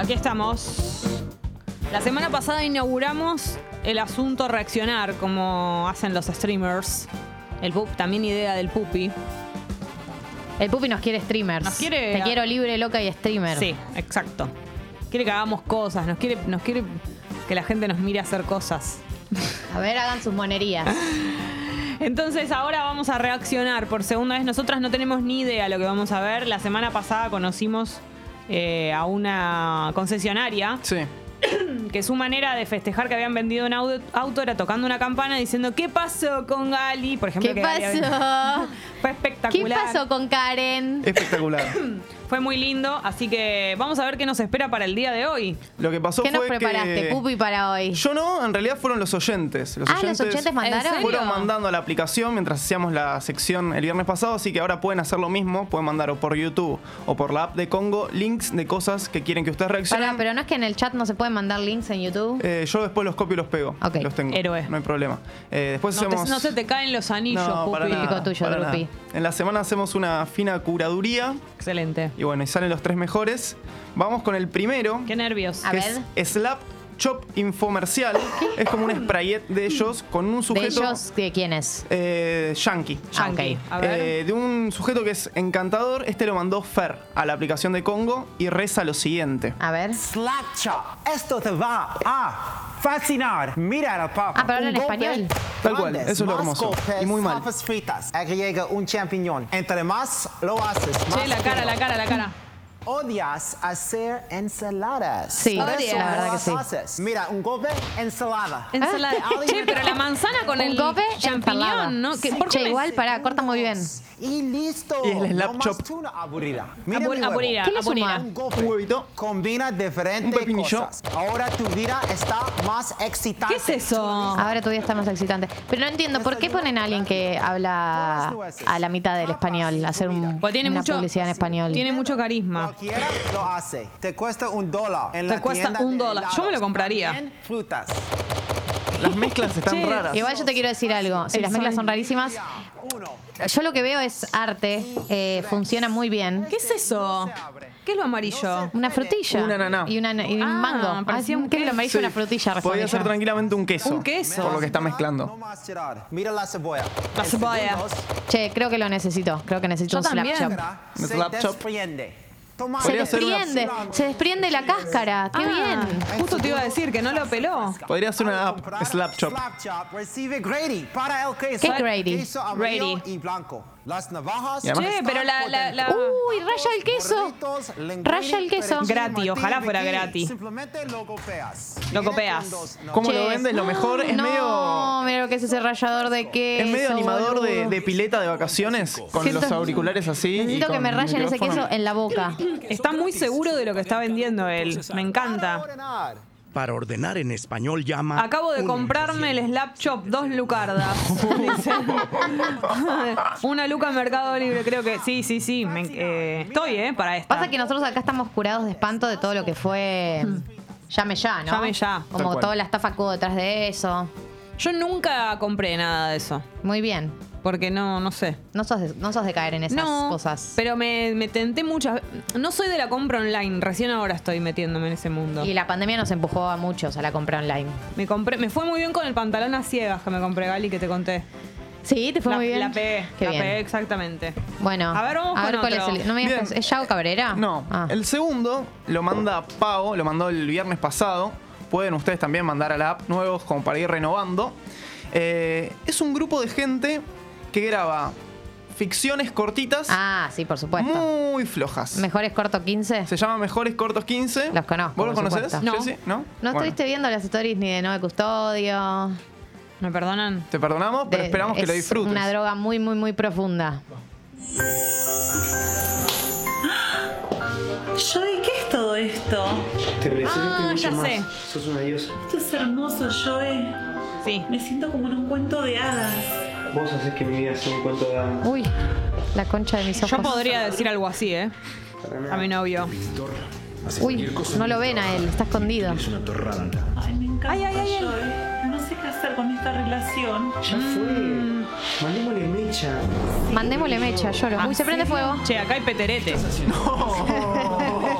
Aquí estamos. La semana pasada inauguramos el asunto reaccionar, como hacen los streamers. El pup, también idea del pupi. El Pupi nos quiere streamers. Nos quiere- Te quiero libre, loca y streamer. Sí, exacto. Quiere que hagamos cosas, nos quiere, nos quiere que la gente nos mire hacer cosas. A ver, hagan sus monerías. Entonces ahora vamos a reaccionar por segunda vez. Nosotras no tenemos ni idea lo que vamos a ver. La semana pasada conocimos eh, a una concesionaria Sí. que su manera de festejar que habían vendido un auto, auto era tocando una campana diciendo ¿Qué pasó con Gali? Por ejemplo, ¿Qué que Gali había- pasó? Fue ¿Qué espectacular. pasó con Karen? Espectacular. Fue muy lindo, así que vamos a ver qué nos espera para el día de hoy. Lo que pasó ¿Qué nos fue preparaste, que... Pupi, para hoy? Yo no, en realidad fueron los oyentes. Los ah, los oyentes ¿En mandaron. Fueron mandando a la aplicación mientras hacíamos la sección el viernes pasado, así que ahora pueden hacer lo mismo, pueden mandar o por YouTube o por la app de Congo links de cosas que quieren que ustedes reaccionen. Pará, pero no es que en el chat no se pueden mandar links en YouTube. Eh, yo después los copio y los pego. Ok. Los tengo. Héroe. No hay problema. Eh, después No, te- hacemos. no se te caen los anillos, No, para Pupi. nada, Típico tuyo, para nada. En la semana hacemos una fina curaduría Excelente. Y bueno, y salen los tres mejores. Vamos con el primero, Qué nervios. A que ver. es Slap Chop Infomercial. Es como un sprayet de ellos con un ¿De sujeto. ellos de quién es? eh, yankee. Ah, Yankee. ok. A ver. Eh, de un sujeto que es encantador, este lo mandó Fer a la aplicación de Congo y reza lo siguiente. A ver. Slap chop. Esto te va a fascinar. Mira la papa. Ah, pero en español. Tal cual, eso es lo hermoso. Y muy mal. fritas. Agrega un champiñón. Entre más lo haces, más Che, la cara, la cara, la cara. Odias hacer ensaladas. Sí, Por la eso verdad no que sí. haces. Mira, un golpe, ensalada. Ensalada. Ah, Che, pero la manzana con Un el gobe, ensalada. champiñón, ¿no? ¿Qué- ¿Por qué Che, me- igual, pará, corta muy bien. Y listo. Y el slap no más chop. tuna aburrida. Mira Abur- mi huevo. aburrida, ¿Qué le aburrida. suma? Un golpe. Un huevito. Combina Un diferentes pepinillo. cosas. Ahora tu vida está más excitante. ¿Qué es eso? Ahora tu día está más excitante. Pero no entiendo, ¿por qué ponen a alguien que habla a la mitad del español? Hacer un- tiene una mucho, publicidad en español. Tiene mucho carisma. Cualquiera lo hace. Te cuesta un dólar. En Te la cuesta tienda un de dólar. Yo me lo compraría. También frutas. Las mezclas están Che, raras. Igual yo te quiero decir algo. Si El las mezclas son rarísimas, Uno. yo lo que veo es arte. eh, funciona muy bien. ¿Qué es eso? ¿Qué es lo amarillo? Una frutilla. Un ananá. Y, una- y un Ah, mango. parecía Ah, un ¿Qué es lo amarillo? Sí, Una frutilla. Podría ser tranquilamente un queso. Un queso. Por lo que está No mezclando. más. Mira la cebolla. La cebolla. Che, creo que lo necesito. Creo que necesito Yo un slap también. chop. Un Se slap chop. desprende. Se una- desprende. Se desprende la cáscara. Qué Ah, bien. Justo te iba a decir que no lo peló. Podría ser una app, Slap Chop. Recibe Grady para el queso. ¿Qué es Grady? Grady. y blanco. Las navajas. Che, pero la- la- la- Uy, raya el queso. Raya el queso. Gratis, ojalá fuera gratis. Simplemente lo copeas. Lo Viene copeas. con dos no- ¿Cómo Che. lo vendes? Lo mejor es no, medio. mira lo que es ese rallador de queso. Es medio animador de, boludo. de pileta de vacaciones, con Siento- los auriculares así. y Necesito que con me rayen ese micrófono. queso en la boca. Está muy seguro de lo que está vendiendo él. Me encanta. Ordenar. Para ordenar en español llama. Acabo de comprarme el Slap Chop, dos lucardas. Una luca en Mercado Libre, creo que. Sí, sí, sí. me- eh, estoy, ¿eh? Para esta. Pasa que nosotros acá estamos curados de espanto de todo lo que fue. Llame ya, ¿no? Llame ya. Tal Como cual. toda la estafa que hubo detrás de eso. Yo nunca compré nada de eso. Muy bien. Porque no, no sé. No sos de, no sos de caer en esas no, cosas. pero me, me tenté muchas No soy de la compra online. Recién ahora estoy metiéndome en ese mundo. Y la pandemia nos empujó a muchos a la compra online. Me compré, me fue muy bien con el pantalón a ciegas que me compré, Gali, que te conté. Sí, te fue la, muy bien. la pegué, Qué la bien. pegué exactamente. Bueno, A ver, vamos con cuál otro. es el. No me digas. ¿es Yao Cabrera? No, Ah. el segundo lo manda Pau, lo mandó el viernes pasado. Pueden ustedes también mandar a la app nuevos como para ir renovando. Eh, es un grupo de gente que graba ficciones cortitas Ah, sí, por supuesto. muy flojas. Mejores corto 15. Se llama Mejores Cortos 15. Los conozco, ¿Vos los conocés? supuesto. No. Jessy? ¿No? No Bueno, estuviste viendo las stories ni de Noé Custodio. ¿Me perdonan? Te perdonamos, pero De- esperamos que lo es disfrutes. Una droga muy, muy, muy profunda. Joey, ¿qué es todo esto? Te mereces Ah, mucho ya más. sé. Sos una diosa. Esto es hermoso, Joey. Sí. Me siento como en un cuento de hadas. Vos haces que mi vida sea un cuento de hadas. Uy, la concha de mis ojos. Yo podría decir algo así, ¿eh? A mi novio. Uy, no lo ven a él, está escondido. Ay, me encanta, Ay, ay, ay, ay. Joey. No sé qué hacer con esta relación. Ya fue. Mandémosle mecha. Mandémosle mecha, lloro. Uy, se prende fuego. Che, acá hay peterete.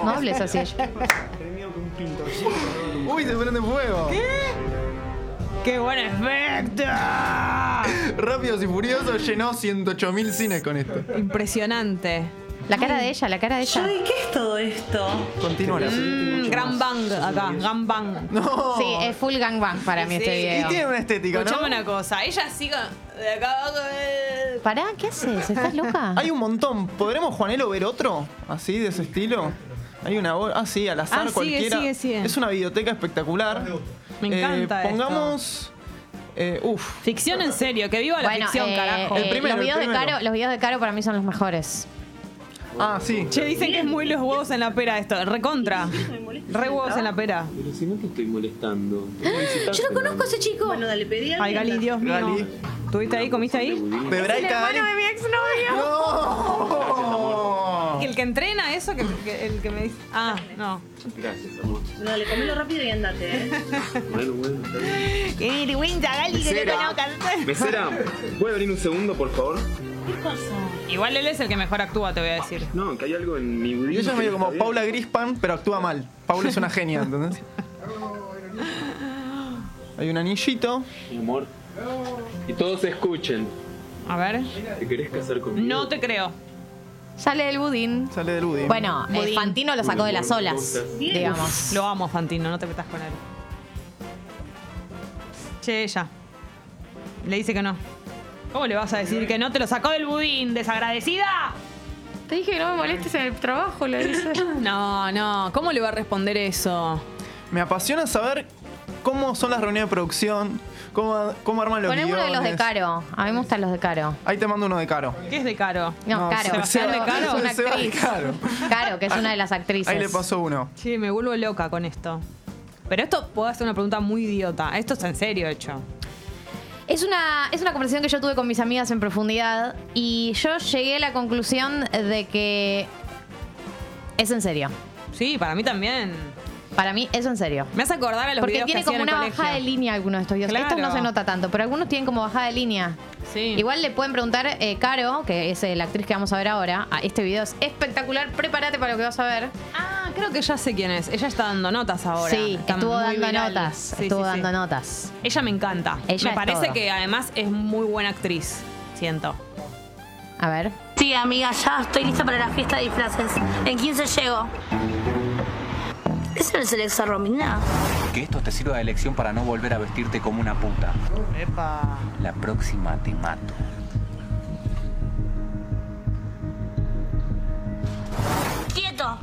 No hables así. Uy, se prende fuego. ¡Qué buen efecto! Rápidos y Furiosos llenó 108.000 cines con esto. Impresionante. La cara de ella, la cara de ella. ¿qué es todo esto? Continúa la Mm, gran bang acá, gran bang. No. Sí, es full gangbang para mí este. Y video. tiene una estética, Escuchame ¿no? una cosa, ella sigue de acá abajo. eh. Pará, ¿qué haces? ¿Estás loca? Hay un montón. ¿Podremos, Juanelo, ver otro? Así, de ese estilo. Hay una. bo- Ah, sí, al azar Ah, sigue, cualquiera. sigue, sigue. Es una videoteca espectacular. Me encanta esto. Pongamos. Eh, uf. Ficción en serio, que viva la Bueno, ficción, eh, carajo. El eh, primero, los, videos el de. Caro, los videos de Caro para mí son los mejores. Ah, sí. Che, dicen que es muy los huevos en la pera esto. Recontra. Re huevos en la pera. Pero si no te estoy molestando. Yo no conozco a ese chico. Bueno, dale, pedí a Ay, Gali, Dios mío. ¿Tuviste ahí? ¿Comiste ahí? De Braica, Gali. mi exnovio. ¡No! El que entrena eso, que, que- el que me dice. Ah, no. Gracias, amor. Dale, comelo rápido y andate, ¿eh? Bueno, bueno, está bien. Mesera, ¿puede venir un segundo, por favor? ¿Qué pasó? Igual él es el que mejor actúa, te voy a decir. No, que hay algo en mi Y budín. ella es que medio no como está bien. Paula Grispan, pero actúa mal. Paula es una genia, ¿entendés? Hay un anillito. Mi amor. Y todos escuchen. A ver. ¿Te querés casar conmigo? No te creo. Sale el budín. Sale del Woody. Bueno, eh, Budín. Fantino lo sacó de las olas, Bien. digamos. Lo amo, Fantino, no te metas con él. Che, ella. Le dice que no. ¿Cómo le vas a decir que no te lo sacó del budín, desagradecida? Te dije que no me molestes en el trabajo, le dice. No, no. ¿Cómo le va a responder eso? Me apasiona saber cómo son las reuniones de producción, cómo, cómo arman los Poneme uno de los de guiones. Caro. A mí me gustan los de Caro. Ahí te mando uno de Caro. ¿Qué es de caro? No, Caro. Sebastián de Caro. Es una Seba de actriz. Caro. Caro, que es una de las actrices. Ahí le pasó uno. Sí, me vuelvo loca con esto. Pero esto puedo hacer una pregunta muy idiota. Esto es en serio hecho. Es una, es una conversación que yo tuve con mis amigas en profundidad y yo llegué a la conclusión de que es en serio. Sí, para mí también. Para mí es en serio. Me hace acordar a los Porque videos tiene que como en una el bajada de colegio. línea algunos de estos videos. Claro. Estos no se nota tanto, pero algunos tienen como bajada de línea. Sí. Igual le pueden preguntar, eh, Caro, que es eh, la actriz que vamos a ver ahora, ah, este video es espectacular, prepárate para lo que vas a ver. Ah, creo que ya sé quién es. Ella está dando notas ahora. sí, Está estuvo muy dando viral. notas, Sí, estuvo sí, sí. dando notas. Ella me encanta. Ella me es parece todo. que además es muy buena actriz. Siento. A ver. Sí, amiga, ya estoy lista para la fiesta de disfraces. En 15 llego. ¿Ese no es el ex de Romina? Que esto te sirva de lección para no volver a vestirte como una puta. Epa. La próxima te mato. ¡Quieto!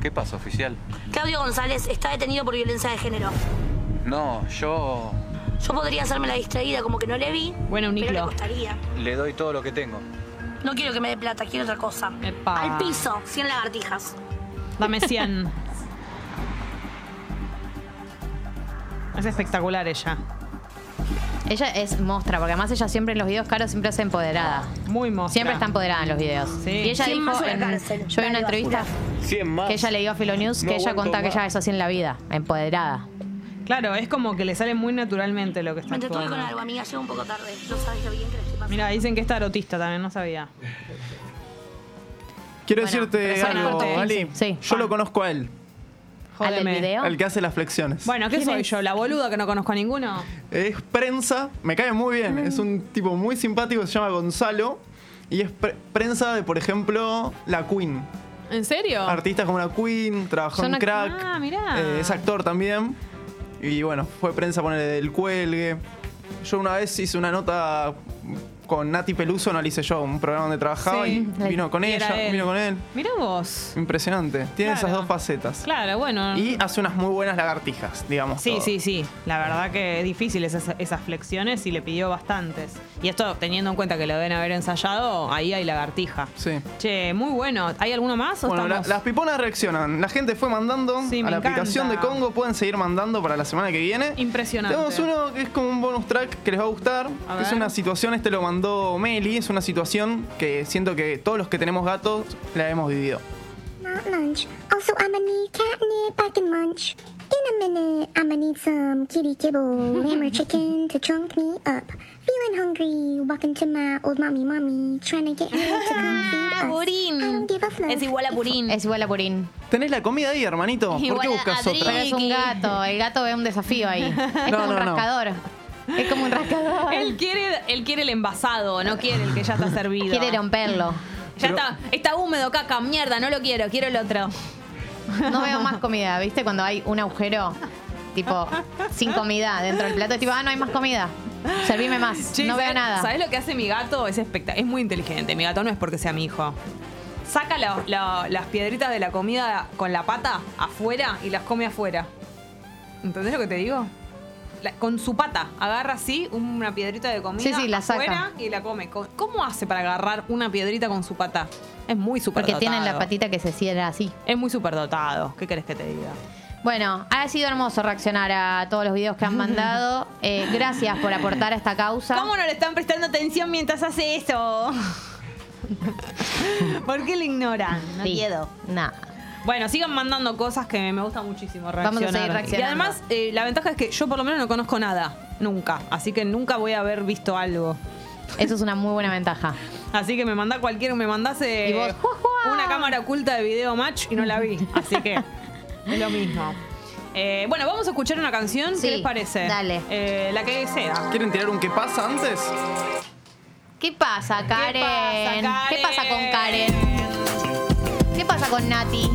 ¿Qué pasa, oficial? Claudio González está detenido por violencia de género. No, yo Yo podría hacerme la distraída como que no le vi, Bueno, un pero le costaría. le doy todo lo que tengo. No quiero que me dé plata, quiero otra cosa. Epa. Al piso, 100 lagartijas. Dame 100. es espectacular ella. Ella es mostra, porque además ella siempre en los videos, Caro siempre es empoderada. Muy mostra. Siempre está empoderada en los videos. Sí. Y ella Cien dijo, en- cárcel. yo vi una Dale, entrevista basura. 100 más. que ella le dio a Filonews No que ella aguanto contaba que más. ella es así en la vida, empoderada. Claro, es como que le sale muy naturalmente lo que está Me entretuve con algo, amiga, llego un poco tarde. No sabes lo bien que le estoy pasando. Mira, dicen que es tarotista también, no sabía. Quiero Bueno, decirte pero algo. Ali. Sí. Yo lo conozco a él, ¿Al del Jódeme. video? el que hace las flexiones. Bueno, ¿qué ¿Quién soy es? yo? ¿La boluda que no conozco a ninguno? Es prensa, me cae muy bien. Es un tipo muy simpático, se llama Gonzalo. Y es pre- prensa de, por ejemplo, la Queen. ¿En serio? Artistas como la Queen, trabajó Son en Crack. Ah, mirá. eh, es actor también. Y bueno, fue prensa ponerle del cuelgue. Yo una vez hice una nota con Nati Peluso, no hice yo, un programa donde trabajaba Sí. y vino con Y ella, vino con él. Mira vos. Impresionante. Tiene Claro. esas dos facetas. Claro, bueno. Y hace unas muy buenas lagartijas, digamos. Sí, todo. sí, sí. La verdad que es difícil esas, esas flexiones y le pidió bastantes. Y esto, teniendo en cuenta que lo deben haber ensayado, ahí hay lagartija. Sí. Che, muy bueno. ¿Hay alguno más o Bueno, la- estamos? las piponas reaccionan. La gente fue mandando Sí, a la aplicación de. Congo. Pueden seguir mandando para la semana que viene. Impresionante. Tenemos uno que es como un bonus track que les va a gustar. A que es una situación, este lo mandó Meli. Es una situación que siento que todos los que tenemos gatos la hemos vivido. Not lunch. Also, I'm gonna need catnip I can munch. In a minute, I'ma need some kitty kibble, lamb or chicken to chunk me up. Feeling hungry, walking to my old mommy, mommy, trying to get her to come feed us. I don't give a fluff. Es igual a Purín. Es igual a Purín. Tenés la comida ahí, hermanito. ¿Por Igual qué buscas otra? Pero es un gato. El gato ve un desafío ahí. Es No, como un no, no. rascador. Es como un rascador. Él quiere, él quiere el envasado, no quiere el que ya está servido. Quiere romperlo. Ya está, está húmedo, caca, mierda, no lo quiero, quiero el otro. No veo más comida, ¿viste? Cuando hay un agujero, tipo, sin comida dentro del plato. Es tipo, ah, no hay más comida. Servime más. Che, no veo ¿sabes- nada. ¿Sabes lo que hace mi gato? Es espectacular. Es muy inteligente. Mi gato no es porque sea mi hijo. Saca la- la- las piedritas de la comida con la pata afuera y las come afuera. ¿Entendés lo que te digo? La- con su pata. Agarra así una piedrita de comida Sí, sí, la saca. afuera y la come. Co- ¿Cómo hace para agarrar una piedrita con su pata? Es muy súper Porque tienen la patita que se cierra así. Es muy súper dotado. ¿Qué querés que te diga? Bueno, ha sido hermoso reaccionar a todos los videos que han mandado. Eh, gracias por aportar a esta causa. ¿Cómo no le están prestando atención mientras hace eso? ¿Por qué le ignoran? No Sí. quiero. Nada. Bueno, sigan mandando cosas que me gusta muchísimo Vamos a reaccionar. seguir reaccionando. Y además, eh, la ventaja es que yo por lo menos no conozco nada. Nunca. Así que nunca voy a haber visto algo. Eso es una muy buena ventaja. Así que me manda cualquier, me mandase una cámara oculta de video match y no la vi. Así que es lo mismo. Eh, bueno, vamos a escuchar una canción. Sí, ¿Qué les parece? dale. Eh, la que sea. ¿Quieren tirar un qué pasa antes? ¿Qué pasa, Karen? pasa, Karen? ¿Qué pasa con Karen? ¿Qué pasa con Nati?